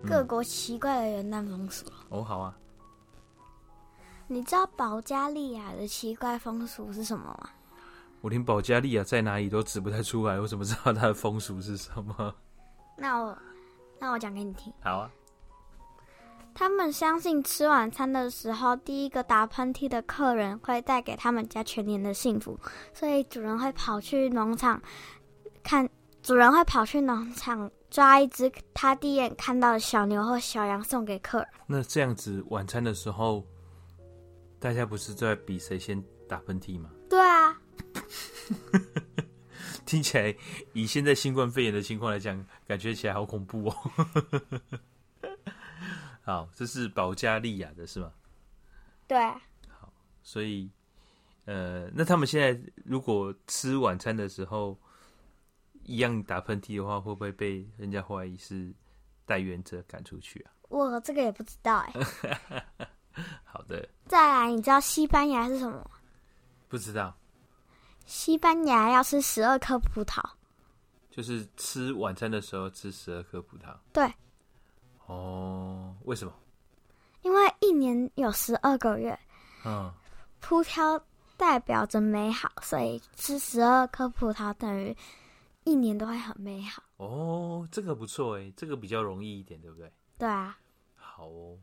各国奇怪的元旦风俗。哦，好啊。你知道保加利亚的奇怪风俗是什么吗？我连保加利亚在哪里都指不太出来，我怎么知道它的风俗是什么？那我，那我讲给你听。好啊。他们相信吃晚餐的时候，第一个打喷嚏的客人会带给他们家全年的幸福，所以主人会跑去农场看，主人会跑去农场。抓一只他第一眼看到的小牛或小羊送给客人。那这样子晚餐的时候，大家不是在比谁先打喷嚏吗？对啊。听起来以现在新冠肺炎的情况来讲，感觉起来好恐怖哦。好，这是保加利亚的是吗？对。好，所以呃，那他们现在如果吃晚餐的时候。一样打喷嚏的话，会不会被人家怀疑是带原者赶出去啊？我这个也不知道哎。好的。再来，你知道西班牙是什么？不知道。西班牙要吃十二颗葡萄。就是吃晚餐的时候吃十二颗葡萄。对。哦，为什么？因为一年有十二个月。嗯。葡萄代表着美好，所以吃十二颗葡萄等于。一年都会很美好哦，这个不错哎，这个比较容易一点，对不对？对啊。好哦，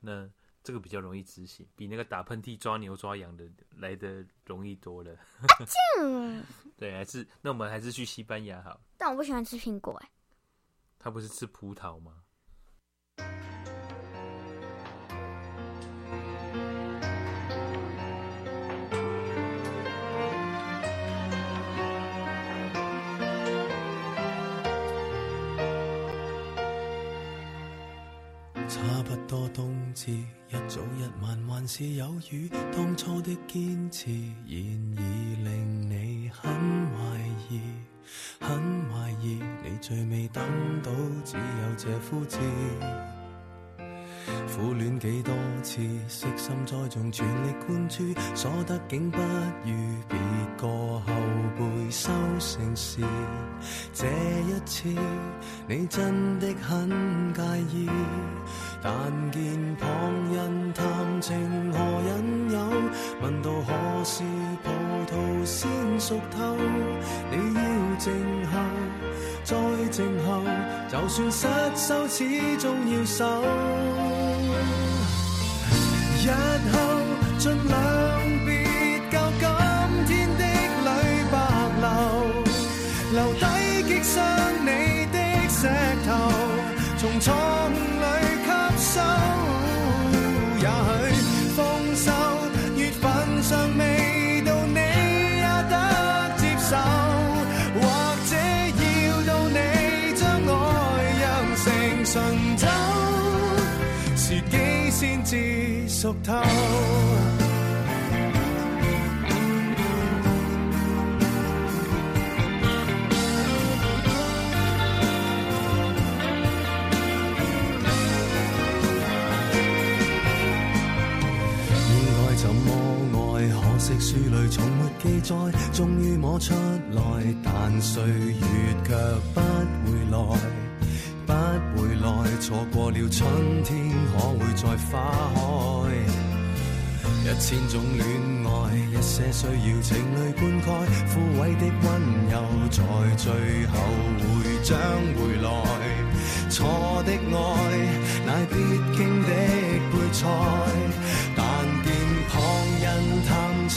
那这个比较容易执行，比那个打喷嚏、抓牛、抓羊的来的容易多了。啊，对，还是那我们还是去西班牙好。但我不喜欢吃苹果哎。他不是吃葡萄吗？差不多冬至，一早一晚还是有雨。当初的坚持，现已令你很怀疑，很怀疑。你最未等到，只有这呼召。苦恋几多次，悉心栽种，全力灌注，所得竟不如别个后辈收成时。这一次，你真的很介意，但见旁人谈情何引诱，问到何时葡萄先熟透，你要静候，再静候，就算失手，始终要守。日后尽量从没记载，终于摸出来，但岁月却不回来，不回来，错过了春天，可会再花开？一千种恋爱，一些需要情泪灌溉，枯萎的温柔在最后会将回来。错的爱，乃必经的配菜。但见旁人谈情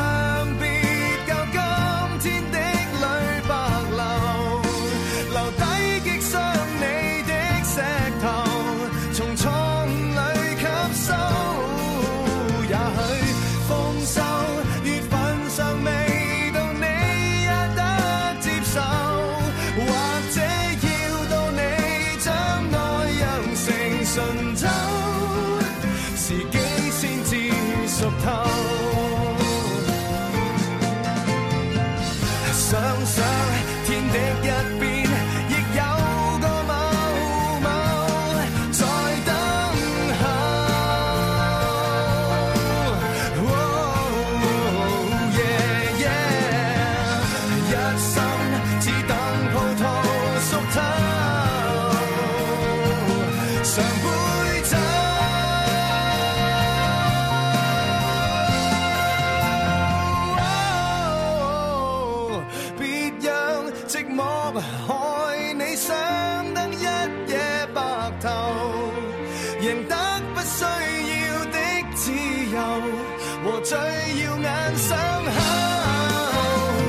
和最耀眼伤口。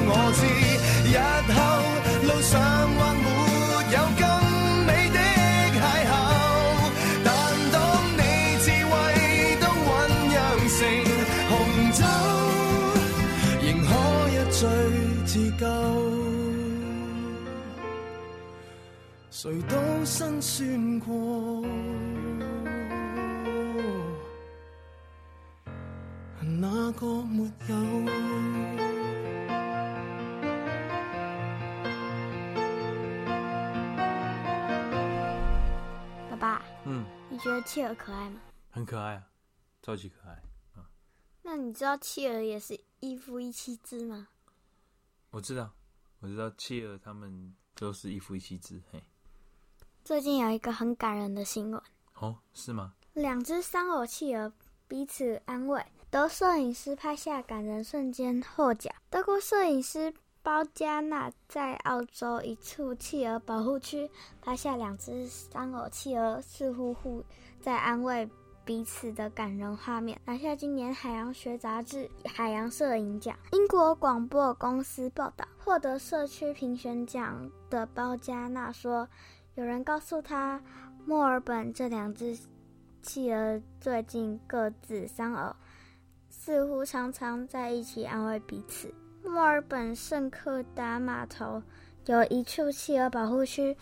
我知日后路上或没有更美的邂逅，但当你智慧都酝酿成红酒，仍可一醉自救。谁都辛酸过，哪个没有？爸爸，嗯，你觉得企鹅可爱吗？很可爱啊，超级可爱。那你知道企鹅也是一夫一妻制吗？我知道，我知道，企鹅他们都是一夫一妻制。嘿，最近有一个很感人的新闻，哦，是吗？两只丧偶企鹅彼此安慰，得摄影师拍下感人瞬间获奖。德国摄影师包加纳在澳洲一处企鹅保护区拍下两只丧偶企鹅似乎互在安慰彼此的感人画面，拿下今年海洋学杂志海洋摄影奖。英国广播公司报道，获得社区评选奖的包加纳说：“有人告诉他，墨尔本这两只企鹅最近各自丧偶，似乎常常在一起安慰彼此。”墨尔本圣克达码头有一处企鹅保护区。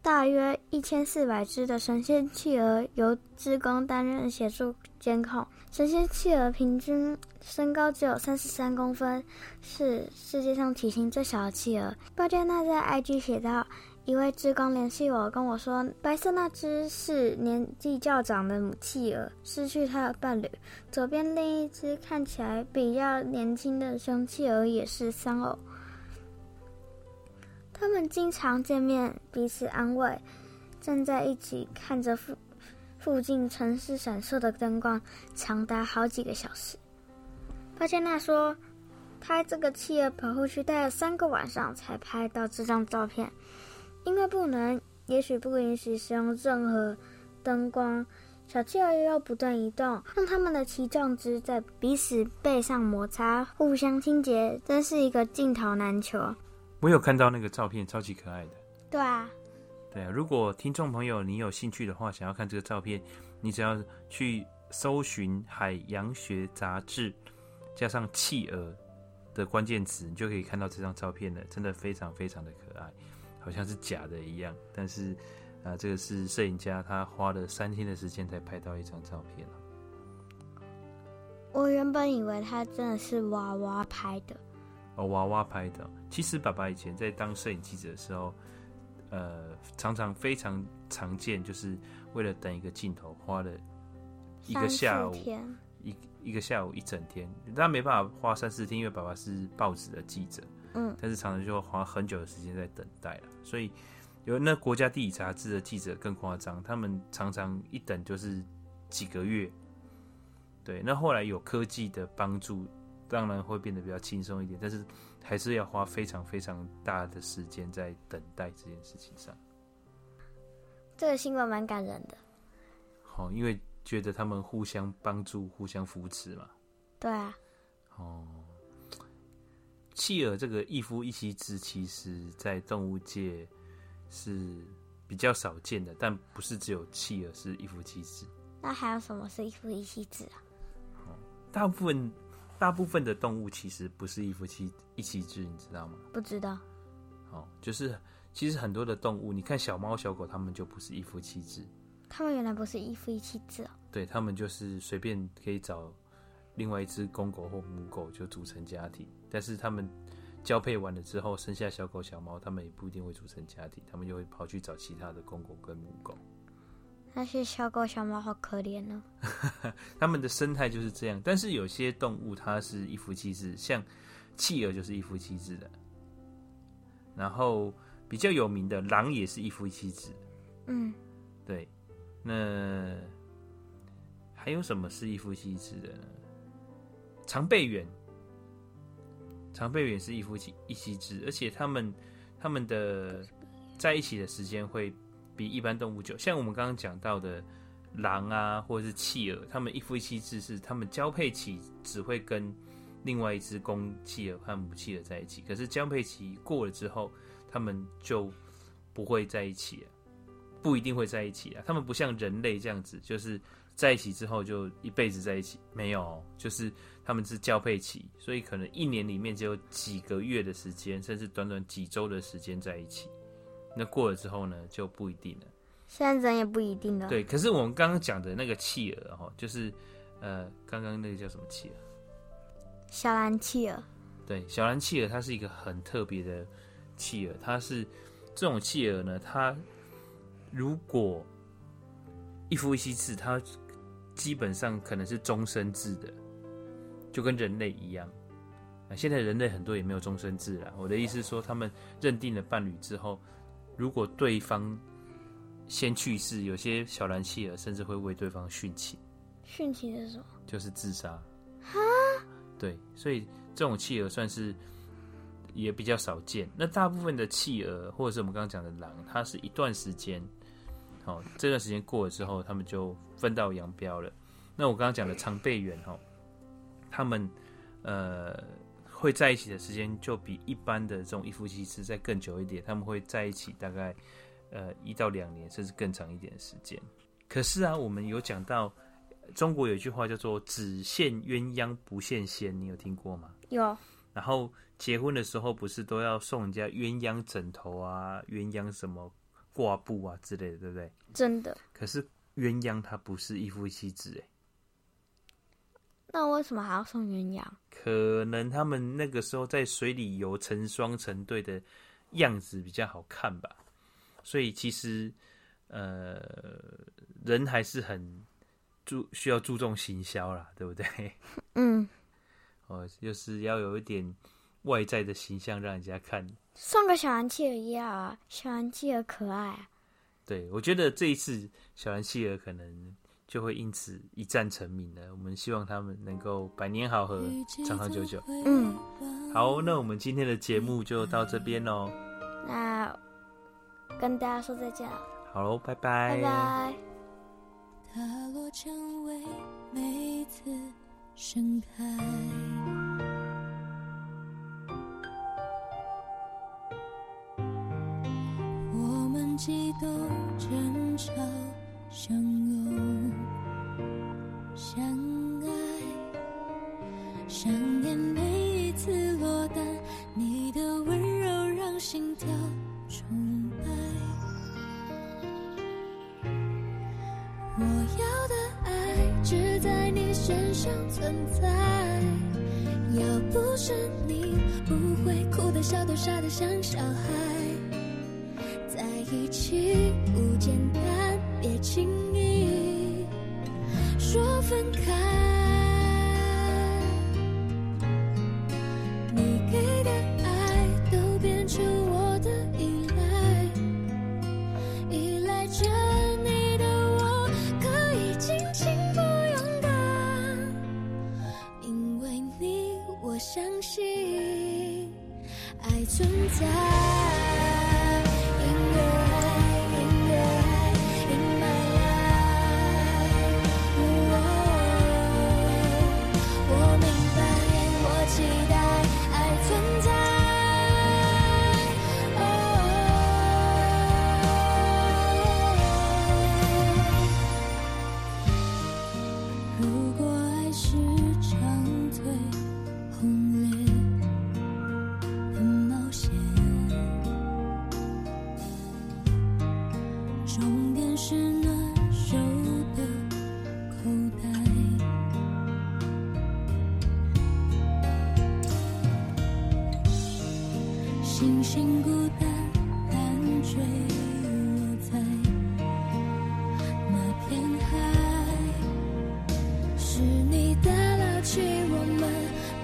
大约一千四百只的神仙企鹅由志工担任协助监控。神仙企鹅平均身高只有三十三公分，是世界上体型最小的企鹅。鲍加纳在 IG 写道：“一位志工联系我，跟我说，白色那只是年纪较长的母企鹅，失去它的伴侣。左边另一只看起来比较年轻的雄企鹅也是丧偶。”他们经常见面，彼此安慰，站在一起看着附附近城市闪烁的灯光，长达好几个小时。巴加纳说，他这个企鹅保护区待了三个晚上才拍到这张照片，因为不能，也许不允许使用任何灯光。小企鹅又要不断移动，让它们的鳍状肢在彼此背上摩擦，互相清洁，真是一个镜头难求。我有看到那个照片，超级可爱的。对啊，对啊。如果听众朋友你有兴趣的话，想要看这个照片，你只要去搜寻《海洋学杂志》，加上企鹅的关键词，你就可以看到这张照片了。真的非常非常的可爱，好像是假的一样。但是啊、呃，这个是摄影家他花了三天的时间才拍到一张照片。我原本以为他真的是娃娃拍的。哦，娃娃拍的。其实爸爸以前在当摄影记者的时候，呃，常常非常常见，就是为了等一个镜头，花了一个下午，一一个下午一整天。但没办法花三四天，因为爸爸是报纸的记者，嗯，但是常常就会花很久的时间在等待了。所以有那国家地理杂志的记者更夸张，他们常常一等就是几个月。对，那后来有科技的帮助。当然会变得比较轻松一点，但是还是要花非常非常大的时间在等待这件事情上。这个新闻蛮感人的。好，因为觉得他们互相帮助、互相扶持嘛。对啊。哦，企鹅这个一夫一妻制，其实在动物界是比较少见的，但不是只有企鹅是一夫一妻制。那还有什么是一夫一妻制啊？哦，大部分。大部分的动物其实不是一夫妻一妻制，你知道吗？不知道。哦，就是其实很多的动物，你看小猫小狗，它们就不是一夫妻制。它们原来不是一夫一妻制哦。对，它们就是随便可以找另外一只公狗或母狗就组成家庭，但是他们交配完了之后生下小狗小猫，他们也不一定会组成家庭，他们就会跑去找其他的公狗跟母狗。那些小狗小猫好可怜呢。他们的生态就是这样，但是有些动物它是一夫妻制，像企鹅就是一夫妻制的。然后比较有名的狼也是一夫一妻制。嗯，对。那还有什么是一夫一妻制的呢？长臂猿，长臂猿是一夫一妻制，而且他们他们的在一起的时间会。比一般动物久，像我们刚刚讲到的狼啊，或者是企鹅，它们一夫一妻制是它们交配期只会跟另外一只公企鹅和母企鹅在一起，可是交配期过了之后，它们就不会在一起了，不一定会在一起啊。它们不像人类这样子，就是在一起之后就一辈子在一起，没有，就是他们是交配期，所以可能一年里面只有几个月的时间，甚至短短几周的时间在一起。那过了之后呢，就不一定了。现在人也不一定了。对，可是我们刚刚讲的那个企鹅哈，就是呃，刚刚那个叫什么企鹅？小蓝企鹅。对，小蓝企鹅它是一个很特别的企鹅，它是这种企鹅呢，它如果一夫一妻制，它基本上可能是终身制的，就跟人类一样。啊，现在人类很多也没有终身制了。我的意思是说，他们认定了伴侣之后。如果对方先去世，有些小蓝企鹅甚至会为对方殉情。殉情是什么？就是自杀。哈？对，所以这种企鹅算是也比较少见。那大部分的企鹅，或者是我们刚刚讲的狼，它是一段时间，好，这段时间过了之后，他们就分道扬镳了。那我刚刚讲的长臂猿，哈，他们呃。会在一起的时间就比一般的这种一夫一妻制再更久一点，他们会在一起大概呃一到两年，甚至更长一点的时间。可是啊，我们有讲到中国有一句话叫做“只羡鸳鸯不羡仙”，你有听过吗？有。然后结婚的时候不是都要送人家鸳鸯枕头啊、鸳鸯什么挂布啊之类的，对不对？真的。可是鸳鸯它不是一夫一妻制哎。那为什么还要送鸳鸯？可能他们那个时候在水里游成双成对的样子比较好看吧，所以其实呃人还是很注需要注重行销啦，对不对？嗯，哦，就是要有一点外在的形象让人家看。送个小蓝企鹅也好啊，小蓝企鹅可爱啊。对，我觉得这一次小蓝企鹅可能。就会因此一战成名了。我们希望他们能够百年好合，长长久久。嗯，好，那我们今天的节目就到这边喽。那跟大家说再见了。好喽，拜拜。拜拜。它落蔷薇每次盛开，真相存在。要不是你，不会哭得、笑得、傻得像小孩。在一起坠落在那片海，是你的老去，我们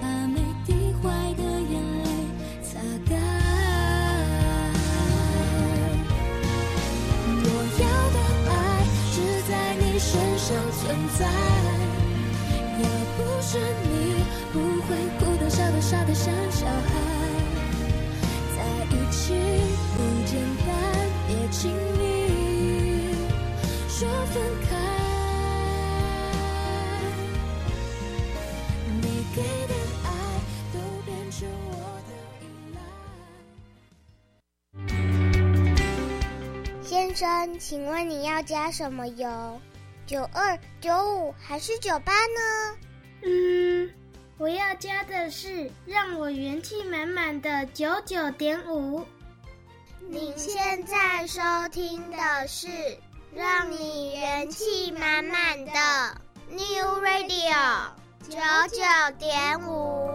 把每滴坏的眼泪擦干。我要的爱只在你身上存在，要不是你，不会哭得、笑得、傻得像小。请问你要加什么油？九二、九五还是九八呢？嗯，我要加的是让我元气满满的九九点五。您现在收听的是让你元气满满的 New Radio 九九点五。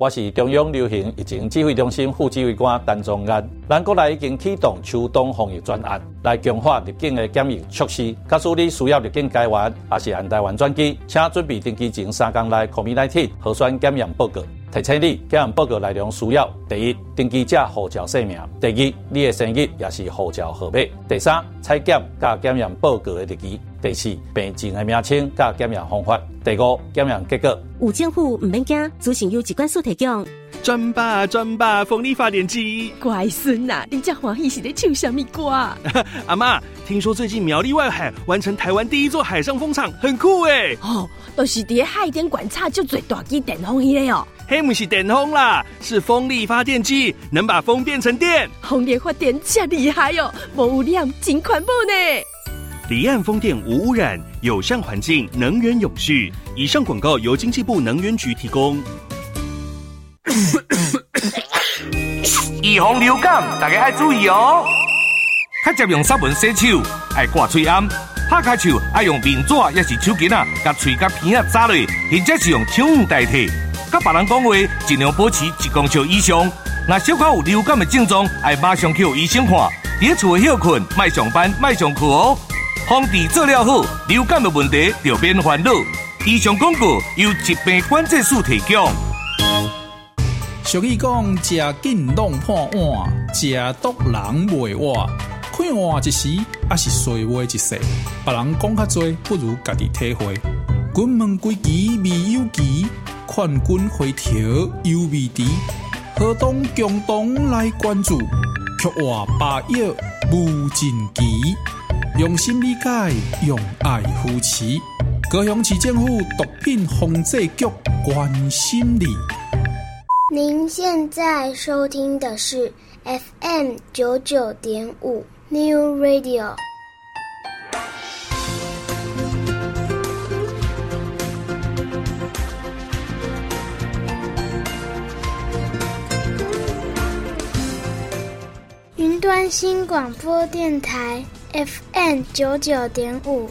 我是中央流行疫情指挥中心副指挥官陈宗彦。咱国内已经启动秋冬防疫专案，来强化入境的检疫措施。假使你需要入境台湾，也是按台湾转机，请准备登机前三天内 COVID-19 核酸检验报告。提醒你，检验报告内容需要：第一，登机者护照姓名；第二，你的生日也是护照号码；第三，采检加检验报告的日期。第四，病症的名称加检验方法；第五，检验结果。有政府唔免惊，资讯由疾管所提供。转吧转吧，风力发电机。乖孙呐，你这欢喜是在唱什么歌？阿妈，听说最近苗栗外海完成台湾第一座海上风场，很酷诶。哦，都、就是在海边观察就最大机电风机嘞哦。嘿，不是电风啦，是风力发电机，能把风变成电。风力发电真厉害哦，无污染，真环保呢。离岸风电无污染，友善环境，能源永续。以上广告由经济部能源局提供。预防流感，大家要注意哦。较常用湿文洗手，爱挂嘴暗，拍开手爱用面纸，也是手巾啊，甲嘴甲鼻啊扎落，或者是用手捂代替。甲别人讲话，尽量保持一公尺以上。若小可有流感的症状，爱马上去医生看。伫厝休困，卖上班，卖上课哦。防治做了好，流感的问题就免烦恼。以上广告由疾病管制署提供。俗语讲：食紧弄破碗，食毒人袂活。看碗一时，还是碎话一世。别人讲较多，不如家己体会。关门关机未有期，劝君回头犹未迟。何当共同来关注，却话百药无尽期。用心理解，用爱扶持。高雄市政府毒品防制局关心你。您现在收听的是 FM 九九点五 New Radio。云端新广播电台。FM 九九点五。